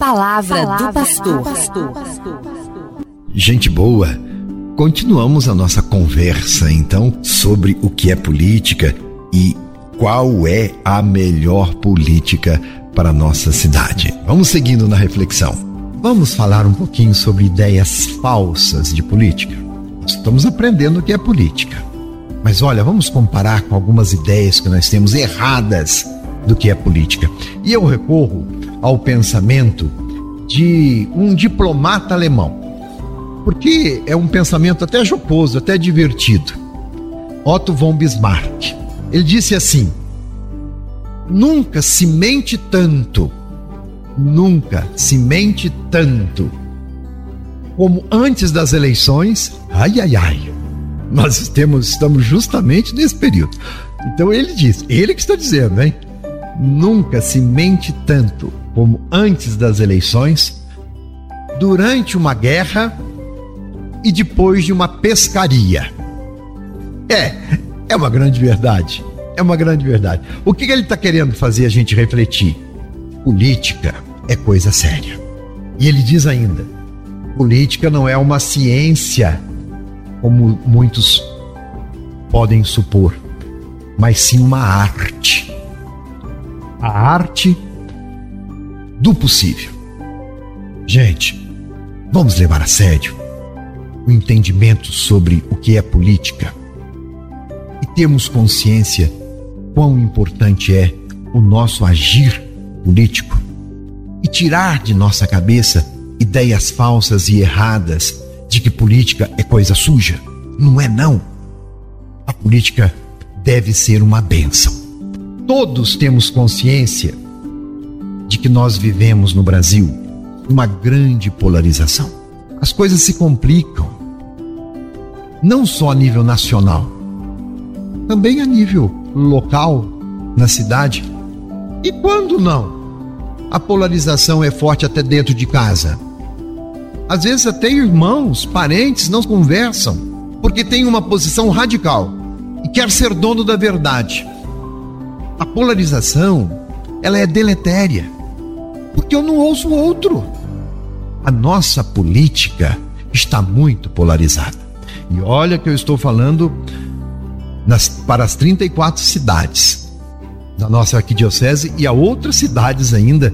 Palavra, Palavra do pastor. Gente boa, continuamos a nossa conversa então sobre o que é política e qual é a melhor política para a nossa cidade. Vamos seguindo na reflexão. Vamos falar um pouquinho sobre ideias falsas de política. Estamos aprendendo o que é política. Mas olha, vamos comparar com algumas ideias que nós temos erradas do que é política. E eu recorro ao pensamento de um diplomata alemão, porque é um pensamento até jocoso, até divertido. Otto von Bismarck. Ele disse assim: Nunca se mente tanto, nunca se mente tanto como antes das eleições. Ai, ai, ai. Nós temos, estamos justamente nesse período. Então ele diz, ele que está dizendo, hein? Nunca se mente tanto como antes das eleições, durante uma guerra e depois de uma pescaria. É, é uma grande verdade. É uma grande verdade. O que, ele está querendo fazer a gente refletir? Política é coisa séria. E ele diz ainda: política não é uma ciência, como muitos podem supor, mas sim uma arte a arte do possível. Gente, vamos levar a sério o entendimento sobre o que é política e termos consciência quão importante é o nosso agir político e tirar de nossa cabeça ideias falsas e erradas de que política é coisa suja. Não é não. A política deve ser uma bênção todos temos consciência de que nós vivemos no Brasil uma grande polarização. As coisas se complicam, não só a nível nacional, também a nível local, na cidade. E quando não? A polarização é forte até dentro de casa. Às vezes até irmãos, parentes não conversam porque tem uma posição radical e quer ser dono da verdade. A polarização, ela é deletéria, porque eu não ouço o outro. A nossa política está muito polarizada. E olha que eu estou falando nas, para as 34 cidades da nossa arquidiocese e a outras cidades ainda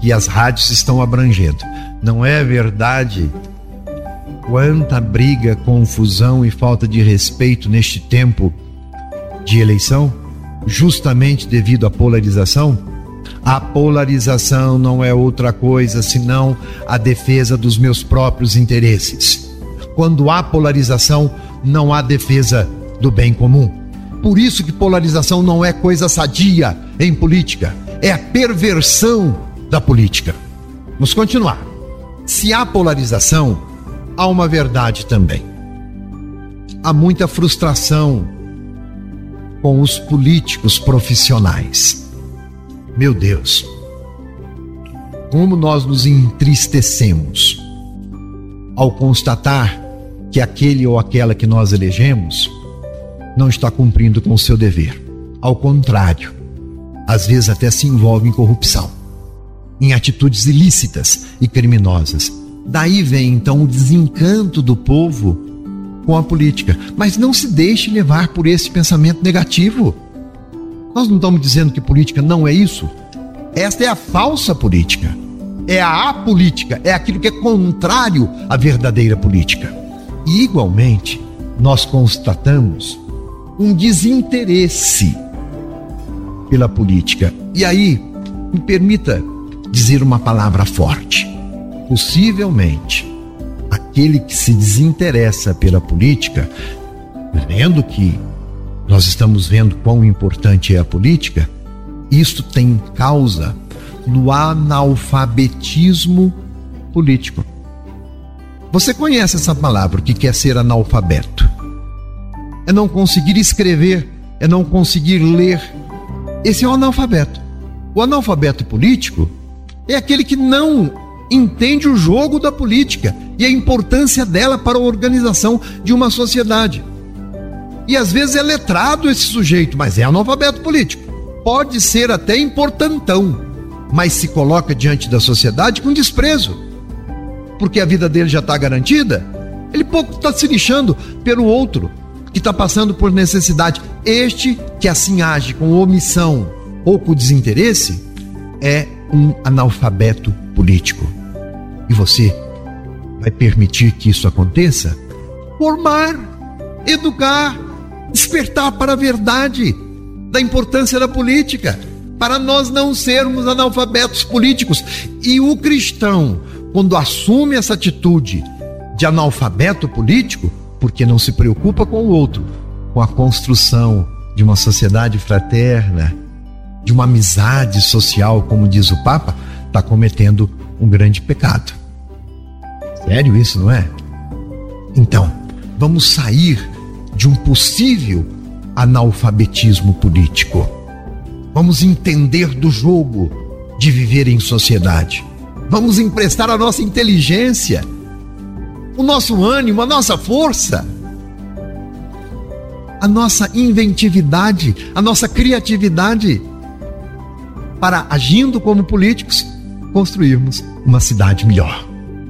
que as rádios estão abrangendo. Não é verdade quanta briga, confusão e falta de respeito neste tempo de eleição? justamente devido à polarização? A polarização não é outra coisa senão a defesa dos meus próprios interesses. Quando há polarização, não há defesa do bem comum. Por isso que polarização não é coisa sadia em política, é a perversão da política. Vamos continuar. Se há polarização, há uma verdade também. Há muita frustração com os políticos profissionais. Meu Deus, como nós nos entristecemos ao constatar que aquele ou aquela que nós elegemos não está cumprindo com o seu dever. Ao contrário, às vezes até se envolve em corrupção, em atitudes ilícitas e criminosas. Daí vem então o desencanto do povo com a política. Mas não se deixe levar por esse pensamento negativo. Nós não estamos dizendo que política não é isso. Esta é a falsa política. É a apolítica, é aquilo que é contrário à verdadeira política. E igualmente, nós constatamos um desinteresse pela política. E aí, me permita dizer uma palavra forte. Possivelmente, aquele que se desinteressa pela política, vendo que nós estamos vendo quão importante é a política, isto tem causa no analfabetismo político. Você conhece essa palavra, o que quer ser analfabeto? É não conseguir escrever, é não conseguir ler. Esse é o analfabeto. O analfabeto político é aquele que não entende o jogo da política e a importância dela para a organização de uma sociedade. E às vezes é letrado esse sujeito, mas é analfabeto político. Pode ser até importantão, mas se coloca diante da sociedade com desprezo, porque a vida dele já está garantida. Ele pouco está se lixando pelo outro que está passando por necessidade. Este que assim age com omissão ou com desinteresse é um analfabeto político. E você vai permitir que isso aconteça? Formar, educar, despertar para a verdade da importância da política, para nós não sermos analfabetos políticos. E o cristão, quando assume essa atitude de analfabeto político, porque não se preocupa com o outro, com a construção de uma sociedade fraterna, de uma amizade social, como diz o Papa, está cometendo um grande pecado. Sério isso, não é? Então, vamos sair de um possível analfabetismo político. Vamos entender do jogo de viver em sociedade. Vamos emprestar a nossa inteligência, o nosso ânimo, a nossa força, a nossa inventividade, a nossa criatividade para, agindo como políticos, construirmos uma cidade melhor.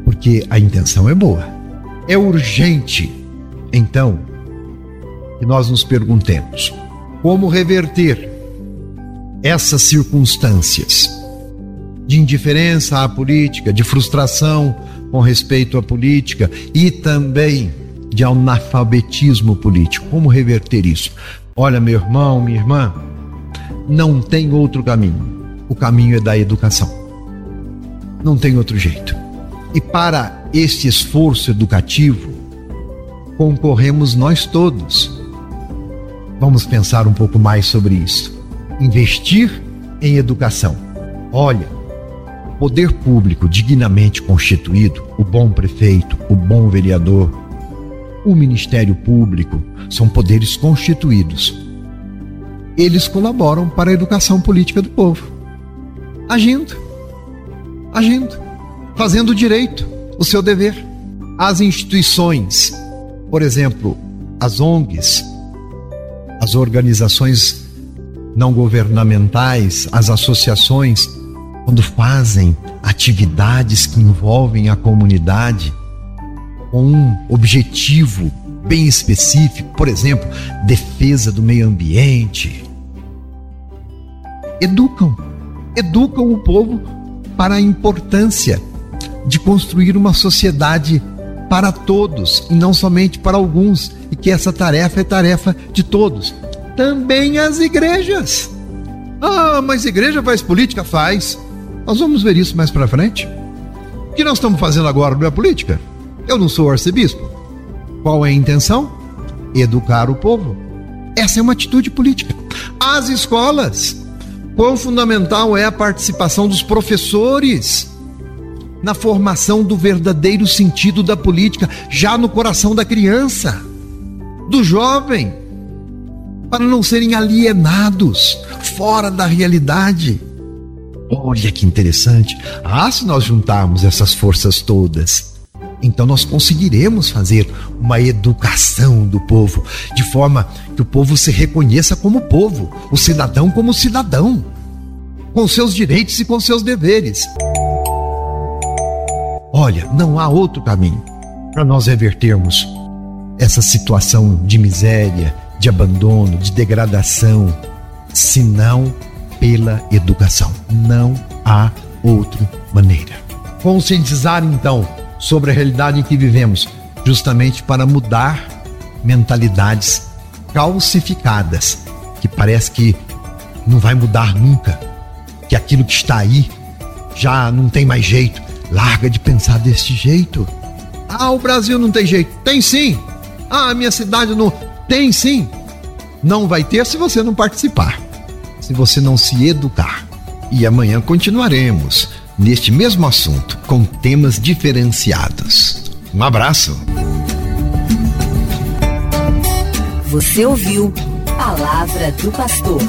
Porque a intenção é boa, é urgente. Então, que nós nos perguntemos: como reverter essas circunstâncias de indiferença à política, de frustração com respeito à política e também de analfabetismo político? Como reverter isso? Olha, meu irmão, minha irmã, não tem outro caminho. O caminho é da educação. Não tem outro jeito. E para este esforço educativo, concorremos nós todos Vamos pensar um pouco mais sobre isso. Investir em educação. Olha, poder público dignamente constituído, o bom prefeito, o bom vereador, o Ministério Público, são poderes constituídos. Eles colaboram para a educação política do povo. Agindo, agindo, fazendo direito, o seu dever. As instituições, por exemplo, as ONGs, as organizações não governamentais, as associações, quando fazem atividades que envolvem a comunidade com um objetivo bem específico, por exemplo, defesa do meio ambiente, educam, educam o povo para a importância de construir uma sociedade para todos e não somente para alguns, e que essa tarefa é tarefa de todos. Também as igrejas. Ah, mas igreja faz política? Faz. Nós vamos ver isso mais para frente. O que nós estamos fazendo agora não é política? Eu não sou arcebispo. Qual é a intenção? Educar o povo. Essa é uma atitude política. As escolas. Quão fundamental é a participação dos professores na formação do verdadeiro sentido da política, já no coração da criança, do jovem, para não serem alienados, fora da realidade. Olha que interessante. Ah, se nós juntarmos essas forças todas, então nós conseguiremos fazer uma educação do povo, de forma que o povo se reconheça como povo, o cidadão como cidadão, com seus direitos e com seus deveres. Olha, não há outro caminho para nós revertermos essa situação de miséria, de abandono, de degradação, senão pela educação. Não há outra maneira. Conscientizar então sobre a realidade em que vivemos, justamente para mudar mentalidades calcificadas, que parece que não vai mudar nunca, que aquilo que está aí já não tem mais jeito. Larga de pensar desse jeito. Ah, o Brasil não tem jeito. Tem sim. Ah, a minha cidade não. Tem sim. Não vai ter se você não participar, se você não se educar. E amanhã continuaremos neste mesmo assunto com temas diferenciados. Um abraço. Você ouviu Palavra do Pastor.